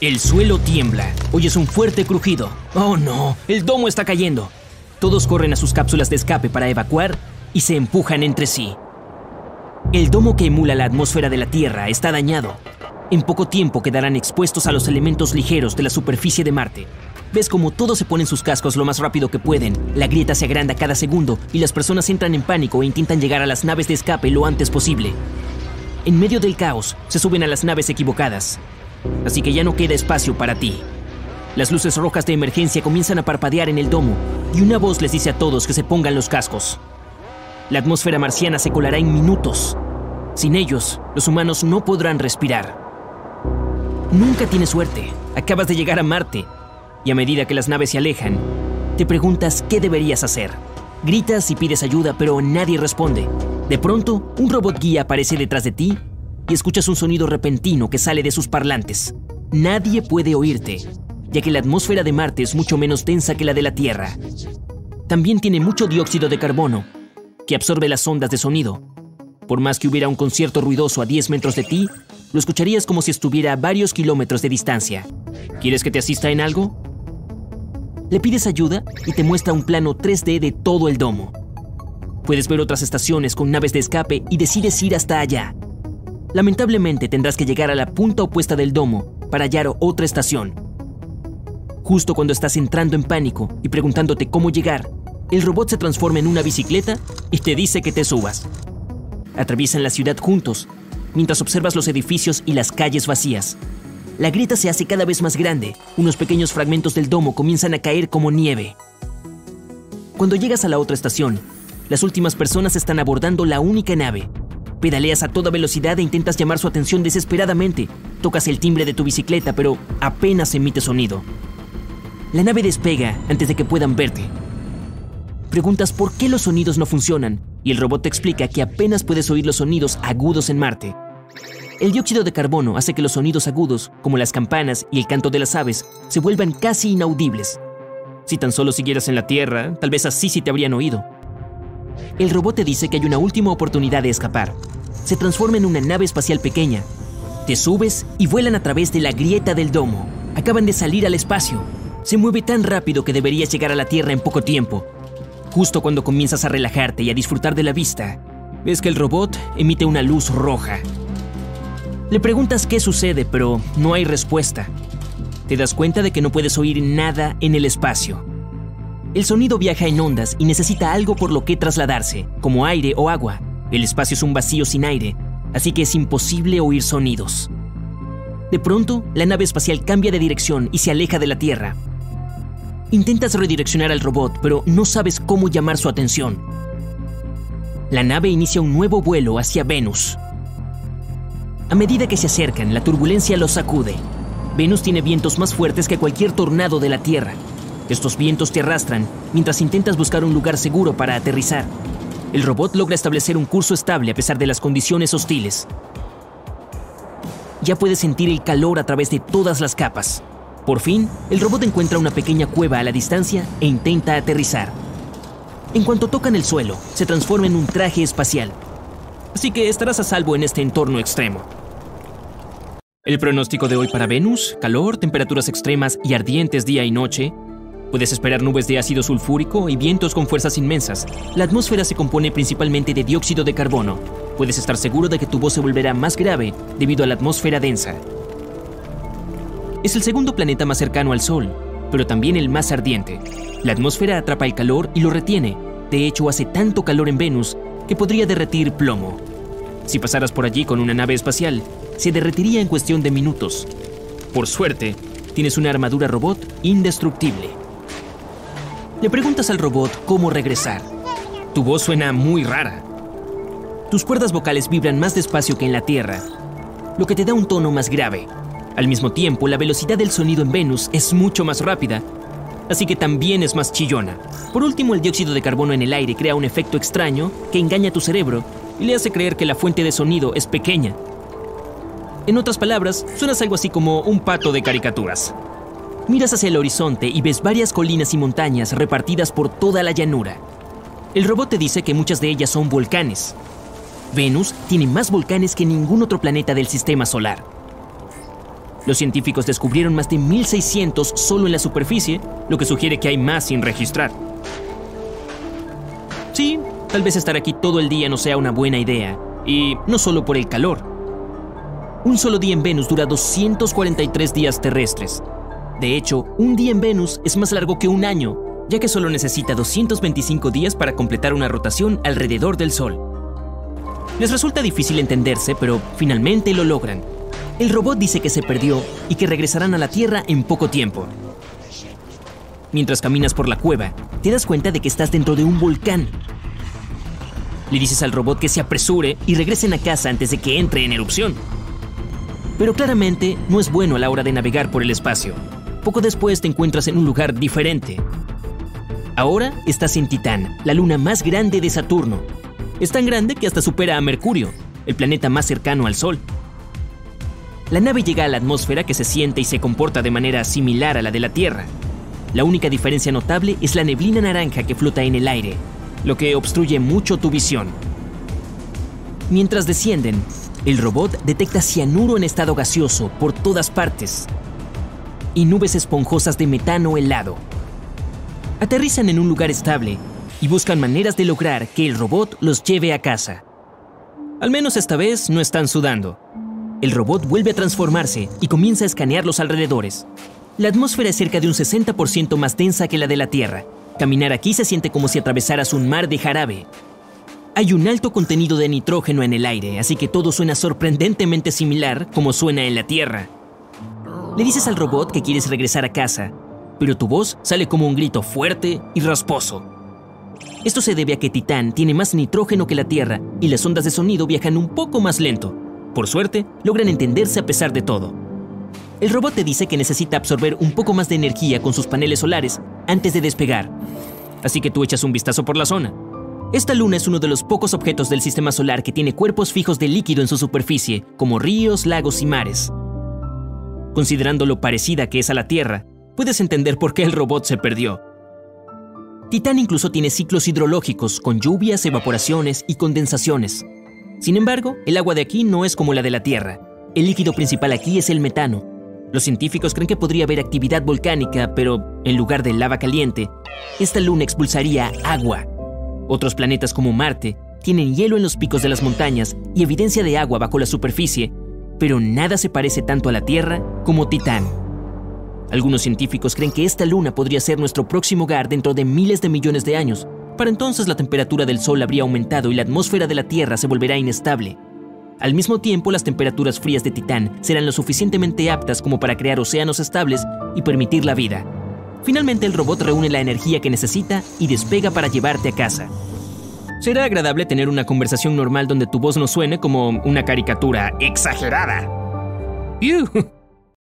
El suelo tiembla. Oyes un fuerte crujido. Oh no, el domo está cayendo. Todos corren a sus cápsulas de escape para evacuar y se empujan entre sí. El domo que emula la atmósfera de la Tierra está dañado. En poco tiempo quedarán expuestos a los elementos ligeros de la superficie de Marte. Ves como todos se ponen sus cascos lo más rápido que pueden, la grieta se agranda cada segundo y las personas entran en pánico e intentan llegar a las naves de escape lo antes posible. En medio del caos, se suben a las naves equivocadas. Así que ya no queda espacio para ti. Las luces rojas de emergencia comienzan a parpadear en el domo y una voz les dice a todos que se pongan los cascos. La atmósfera marciana se colará en minutos. Sin ellos, los humanos no podrán respirar. Nunca tienes suerte. Acabas de llegar a Marte. Y a medida que las naves se alejan, te preguntas qué deberías hacer. Gritas y pides ayuda, pero nadie responde. De pronto, un robot guía aparece detrás de ti y escuchas un sonido repentino que sale de sus parlantes. Nadie puede oírte, ya que la atmósfera de Marte es mucho menos densa que la de la Tierra. También tiene mucho dióxido de carbono, que absorbe las ondas de sonido. Por más que hubiera un concierto ruidoso a 10 metros de ti, lo escucharías como si estuviera a varios kilómetros de distancia. ¿Quieres que te asista en algo? Le pides ayuda y te muestra un plano 3D de todo el domo. Puedes ver otras estaciones con naves de escape y decides ir hasta allá. Lamentablemente tendrás que llegar a la punta opuesta del domo para hallar otra estación. Justo cuando estás entrando en pánico y preguntándote cómo llegar, el robot se transforma en una bicicleta y te dice que te subas. Atraviesan la ciudad juntos, mientras observas los edificios y las calles vacías. La grieta se hace cada vez más grande, unos pequeños fragmentos del domo comienzan a caer como nieve. Cuando llegas a la otra estación, las últimas personas están abordando la única nave. Pedaleas a toda velocidad e intentas llamar su atención desesperadamente. Tocas el timbre de tu bicicleta, pero apenas emite sonido. La nave despega antes de que puedan verte. Preguntas por qué los sonidos no funcionan y el robot te explica que apenas puedes oír los sonidos agudos en Marte. El dióxido de carbono hace que los sonidos agudos, como las campanas y el canto de las aves, se vuelvan casi inaudibles. Si tan solo siguieras en la Tierra, tal vez así sí te habrían oído. El robot te dice que hay una última oportunidad de escapar. Se transforma en una nave espacial pequeña. Te subes y vuelan a través de la grieta del domo. Acaban de salir al espacio. Se mueve tan rápido que deberías llegar a la Tierra en poco tiempo, Justo cuando comienzas a relajarte y a disfrutar de la vista, ves que el robot emite una luz roja. Le preguntas qué sucede, pero no hay respuesta. Te das cuenta de que no puedes oír nada en el espacio. El sonido viaja en ondas y necesita algo por lo que trasladarse, como aire o agua. El espacio es un vacío sin aire, así que es imposible oír sonidos. De pronto, la nave espacial cambia de dirección y se aleja de la Tierra, Intentas redireccionar al robot, pero no sabes cómo llamar su atención. La nave inicia un nuevo vuelo hacia Venus. A medida que se acercan, la turbulencia los sacude. Venus tiene vientos más fuertes que cualquier tornado de la Tierra. Estos vientos te arrastran mientras intentas buscar un lugar seguro para aterrizar. El robot logra establecer un curso estable a pesar de las condiciones hostiles. Ya puedes sentir el calor a través de todas las capas. Por fin, el robot encuentra una pequeña cueva a la distancia e intenta aterrizar. En cuanto tocan el suelo, se transforma en un traje espacial. Así que estarás a salvo en este entorno extremo. El pronóstico de hoy para Venus, calor, temperaturas extremas y ardientes día y noche. Puedes esperar nubes de ácido sulfúrico y vientos con fuerzas inmensas. La atmósfera se compone principalmente de dióxido de carbono. Puedes estar seguro de que tu voz se volverá más grave debido a la atmósfera densa. Es el segundo planeta más cercano al Sol, pero también el más ardiente. La atmósfera atrapa el calor y lo retiene. De hecho, hace tanto calor en Venus que podría derretir plomo. Si pasaras por allí con una nave espacial, se derretiría en cuestión de minutos. Por suerte, tienes una armadura robot indestructible. Le preguntas al robot cómo regresar. Tu voz suena muy rara. Tus cuerdas vocales vibran más despacio que en la Tierra, lo que te da un tono más grave. Al mismo tiempo, la velocidad del sonido en Venus es mucho más rápida, así que también es más chillona. Por último, el dióxido de carbono en el aire crea un efecto extraño que engaña a tu cerebro y le hace creer que la fuente de sonido es pequeña. En otras palabras, suenas algo así como un pato de caricaturas. Miras hacia el horizonte y ves varias colinas y montañas repartidas por toda la llanura. El robot te dice que muchas de ellas son volcanes. Venus tiene más volcanes que ningún otro planeta del sistema solar. Los científicos descubrieron más de 1600 solo en la superficie, lo que sugiere que hay más sin registrar. Sí, tal vez estar aquí todo el día no sea una buena idea, y no solo por el calor. Un solo día en Venus dura 243 días terrestres. De hecho, un día en Venus es más largo que un año, ya que solo necesita 225 días para completar una rotación alrededor del Sol. Les resulta difícil entenderse, pero finalmente lo logran. El robot dice que se perdió y que regresarán a la Tierra en poco tiempo. Mientras caminas por la cueva, te das cuenta de que estás dentro de un volcán. Le dices al robot que se apresure y regresen a casa antes de que entre en erupción. Pero claramente no es bueno a la hora de navegar por el espacio. Poco después te encuentras en un lugar diferente. Ahora estás en Titán, la luna más grande de Saturno. Es tan grande que hasta supera a Mercurio, el planeta más cercano al Sol. La nave llega a la atmósfera que se siente y se comporta de manera similar a la de la Tierra. La única diferencia notable es la neblina naranja que flota en el aire, lo que obstruye mucho tu visión. Mientras descienden, el robot detecta cianuro en estado gaseoso por todas partes y nubes esponjosas de metano helado. Aterrizan en un lugar estable y buscan maneras de lograr que el robot los lleve a casa. Al menos esta vez no están sudando. El robot vuelve a transformarse y comienza a escanear los alrededores. La atmósfera es cerca de un 60% más densa que la de la Tierra. Caminar aquí se siente como si atravesaras un mar de jarabe. Hay un alto contenido de nitrógeno en el aire, así que todo suena sorprendentemente similar como suena en la Tierra. Le dices al robot que quieres regresar a casa, pero tu voz sale como un grito fuerte y rasposo. Esto se debe a que Titán tiene más nitrógeno que la Tierra y las ondas de sonido viajan un poco más lento. Por suerte, logran entenderse a pesar de todo. El robot te dice que necesita absorber un poco más de energía con sus paneles solares antes de despegar. Así que tú echas un vistazo por la zona. Esta luna es uno de los pocos objetos del sistema solar que tiene cuerpos fijos de líquido en su superficie, como ríos, lagos y mares. Considerando lo parecida que es a la Tierra, puedes entender por qué el robot se perdió. Titán incluso tiene ciclos hidrológicos, con lluvias, evaporaciones y condensaciones. Sin embargo, el agua de aquí no es como la de la Tierra. El líquido principal aquí es el metano, los científicos creen que podría haber actividad volcánica, pero en lugar de lava caliente, esta luna expulsaría agua. Otros planetas como Marte tienen hielo en los picos de las montañas y evidencia de agua bajo la superficie, pero nada se parece tanto a la Tierra como Titán. Algunos científicos creen que esta luna podría ser nuestro próximo hogar dentro de miles de millones de años. Para entonces la temperatura del Sol habría aumentado y la atmósfera de la Tierra se volverá inestable. Al mismo tiempo, las temperaturas frías de Titán serán lo suficientemente aptas como para crear océanos estables y permitir la vida. Finalmente, el robot reúne la energía que necesita y despega para llevarte a casa. Será agradable tener una conversación normal donde tu voz no suene como una caricatura exagerada.